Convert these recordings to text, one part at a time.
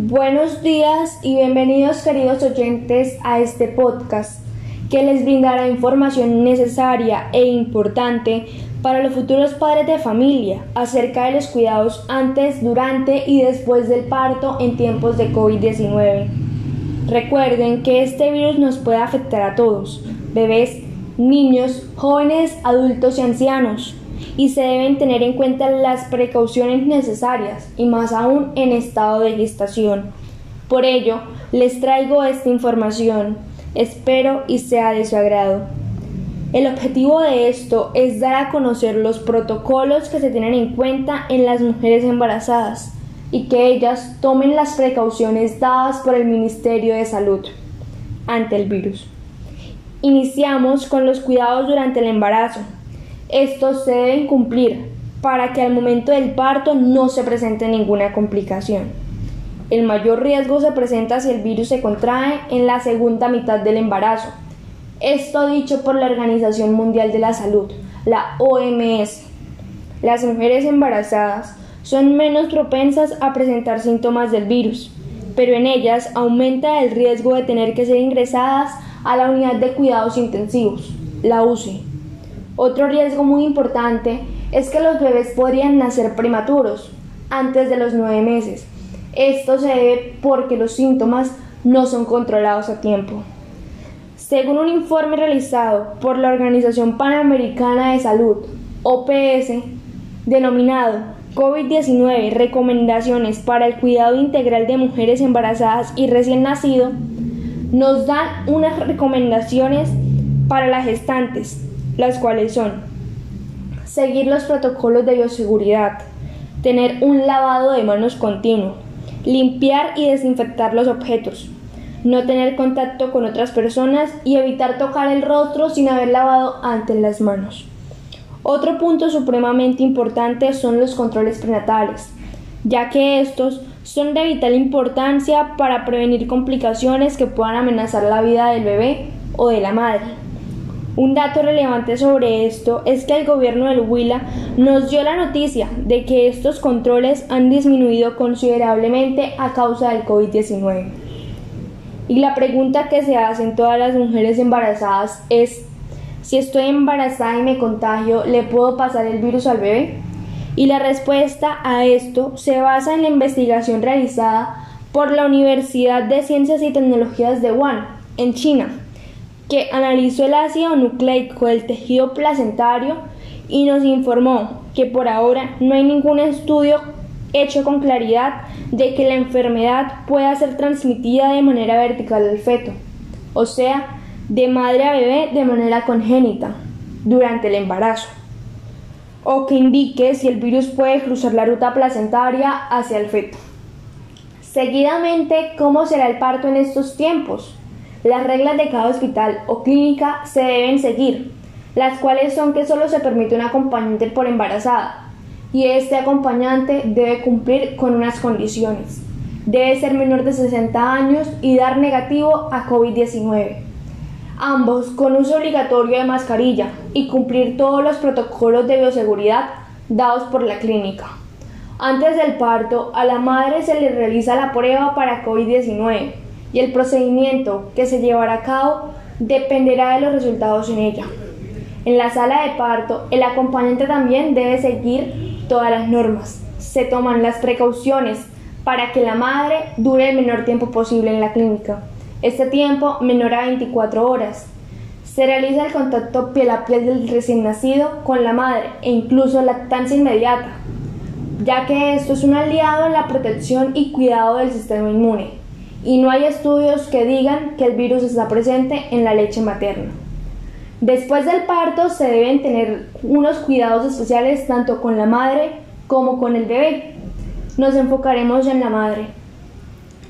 Buenos días y bienvenidos queridos oyentes a este podcast que les brindará información necesaria e importante para los futuros padres de familia acerca de los cuidados antes, durante y después del parto en tiempos de COVID-19. Recuerden que este virus nos puede afectar a todos, bebés, niños, jóvenes, adultos y ancianos y se deben tener en cuenta las precauciones necesarias y más aún en estado de gestación. Por ello, les traigo esta información. Espero y sea de su agrado. El objetivo de esto es dar a conocer los protocolos que se tienen en cuenta en las mujeres embarazadas y que ellas tomen las precauciones dadas por el Ministerio de Salud ante el virus. Iniciamos con los cuidados durante el embarazo. Estos se deben cumplir para que al momento del parto no se presente ninguna complicación. El mayor riesgo se presenta si el virus se contrae en la segunda mitad del embarazo. Esto dicho por la Organización Mundial de la Salud, la OMS. Las mujeres embarazadas son menos propensas a presentar síntomas del virus, pero en ellas aumenta el riesgo de tener que ser ingresadas a la unidad de cuidados intensivos, la UCI otro riesgo muy importante es que los bebés podrían nacer prematuros, antes de los nueve meses. Esto se debe porque los síntomas no son controlados a tiempo. Según un informe realizado por la Organización Panamericana de Salud, OPS, denominado COVID-19 Recomendaciones para el Cuidado Integral de Mujeres Embarazadas y Recién Nacido, nos dan unas recomendaciones para las gestantes las cuales son seguir los protocolos de bioseguridad, tener un lavado de manos continuo, limpiar y desinfectar los objetos, no tener contacto con otras personas y evitar tocar el rostro sin haber lavado antes las manos. Otro punto supremamente importante son los controles prenatales, ya que estos son de vital importancia para prevenir complicaciones que puedan amenazar la vida del bebé o de la madre. Un dato relevante sobre esto es que el gobierno del Huila nos dio la noticia de que estos controles han disminuido considerablemente a causa del COVID-19. Y la pregunta que se hacen todas las mujeres embarazadas es, si estoy embarazada y me contagio, ¿le puedo pasar el virus al bebé? Y la respuesta a esto se basa en la investigación realizada por la Universidad de Ciencias y Tecnologías de Wuhan, en China que analizó el ácido nucleico del tejido placentario y nos informó que por ahora no hay ningún estudio hecho con claridad de que la enfermedad pueda ser transmitida de manera vertical al feto, o sea, de madre a bebé de manera congénita durante el embarazo, o que indique si el virus puede cruzar la ruta placentaria hacia el feto. Seguidamente, ¿cómo será el parto en estos tiempos? Las reglas de cada hospital o clínica se deben seguir, las cuales son que solo se permite un acompañante por embarazada y este acompañante debe cumplir con unas condiciones. Debe ser menor de 60 años y dar negativo a COVID-19. Ambos con uso obligatorio de mascarilla y cumplir todos los protocolos de bioseguridad dados por la clínica. Antes del parto, a la madre se le realiza la prueba para COVID-19 y el procedimiento que se llevará a cabo dependerá de los resultados en ella. En la sala de parto, el acompañante también debe seguir todas las normas. Se toman las precauciones para que la madre dure el menor tiempo posible en la clínica. Este tiempo menor a 24 horas. Se realiza el contacto piel a piel del recién nacido con la madre e incluso lactancia inmediata, ya que esto es un aliado en la protección y cuidado del sistema inmune y no hay estudios que digan que el virus está presente en la leche materna. Después del parto se deben tener unos cuidados especiales tanto con la madre como con el bebé. Nos enfocaremos en la madre.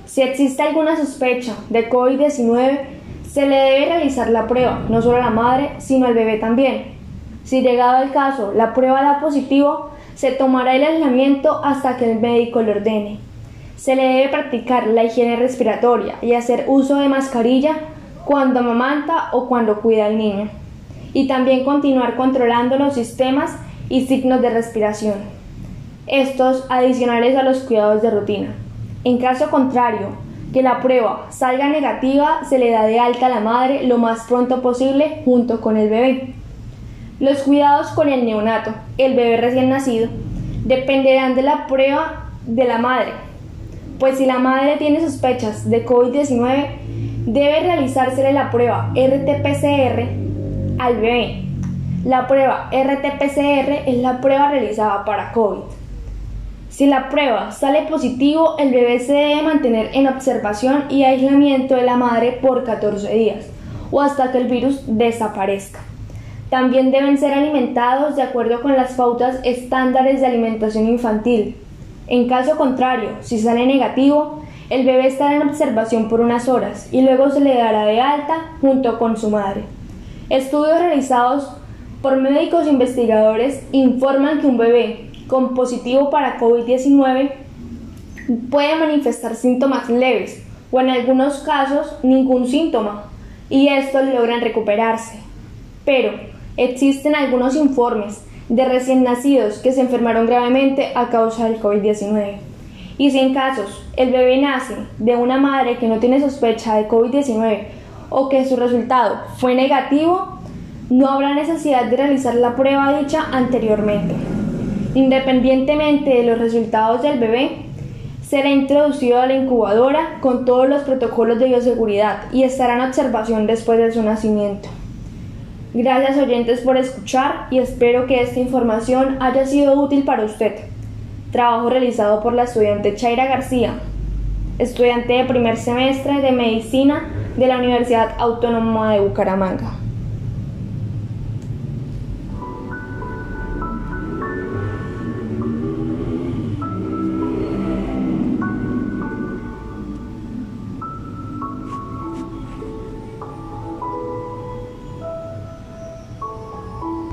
Si existe alguna sospecha de COVID-19, se le debe realizar la prueba, no solo a la madre, sino al bebé también. Si llegado el caso la prueba da positivo, se tomará el aislamiento hasta que el médico lo ordene. Se le debe practicar la higiene respiratoria y hacer uso de mascarilla cuando amamanta o cuando cuida al niño. Y también continuar controlando los sistemas y signos de respiración. Estos adicionales a los cuidados de rutina. En caso contrario, que la prueba salga negativa, se le da de alta a la madre lo más pronto posible junto con el bebé. Los cuidados con el neonato, el bebé recién nacido, dependerán de la prueba de la madre, pues si la madre tiene sospechas de COVID-19, debe realizársele la prueba RT-PCR al bebé. La prueba RT-PCR es la prueba realizada para COVID. Si la prueba sale positivo, el bebé se debe mantener en observación y aislamiento de la madre por 14 días o hasta que el virus desaparezca. También deben ser alimentados de acuerdo con las pautas estándares de alimentación infantil. En caso contrario, si sale negativo, el bebé estará en observación por unas horas y luego se le dará de alta junto con su madre. Estudios realizados por médicos investigadores informan que un bebé con positivo para COVID-19 puede manifestar síntomas leves o en algunos casos ningún síntoma y estos logran recuperarse. Pero existen algunos informes de recién nacidos que se enfermaron gravemente a causa del COVID-19. Y si en casos el bebé nace de una madre que no tiene sospecha de COVID-19 o que su resultado fue negativo, no habrá necesidad de realizar la prueba dicha anteriormente. Independientemente de los resultados del bebé, será introducido a la incubadora con todos los protocolos de bioseguridad y estará en observación después de su nacimiento. Gracias oyentes por escuchar y espero que esta información haya sido útil para usted. Trabajo realizado por la estudiante Chaira García, estudiante de primer semestre de medicina de la Universidad Autónoma de Bucaramanga.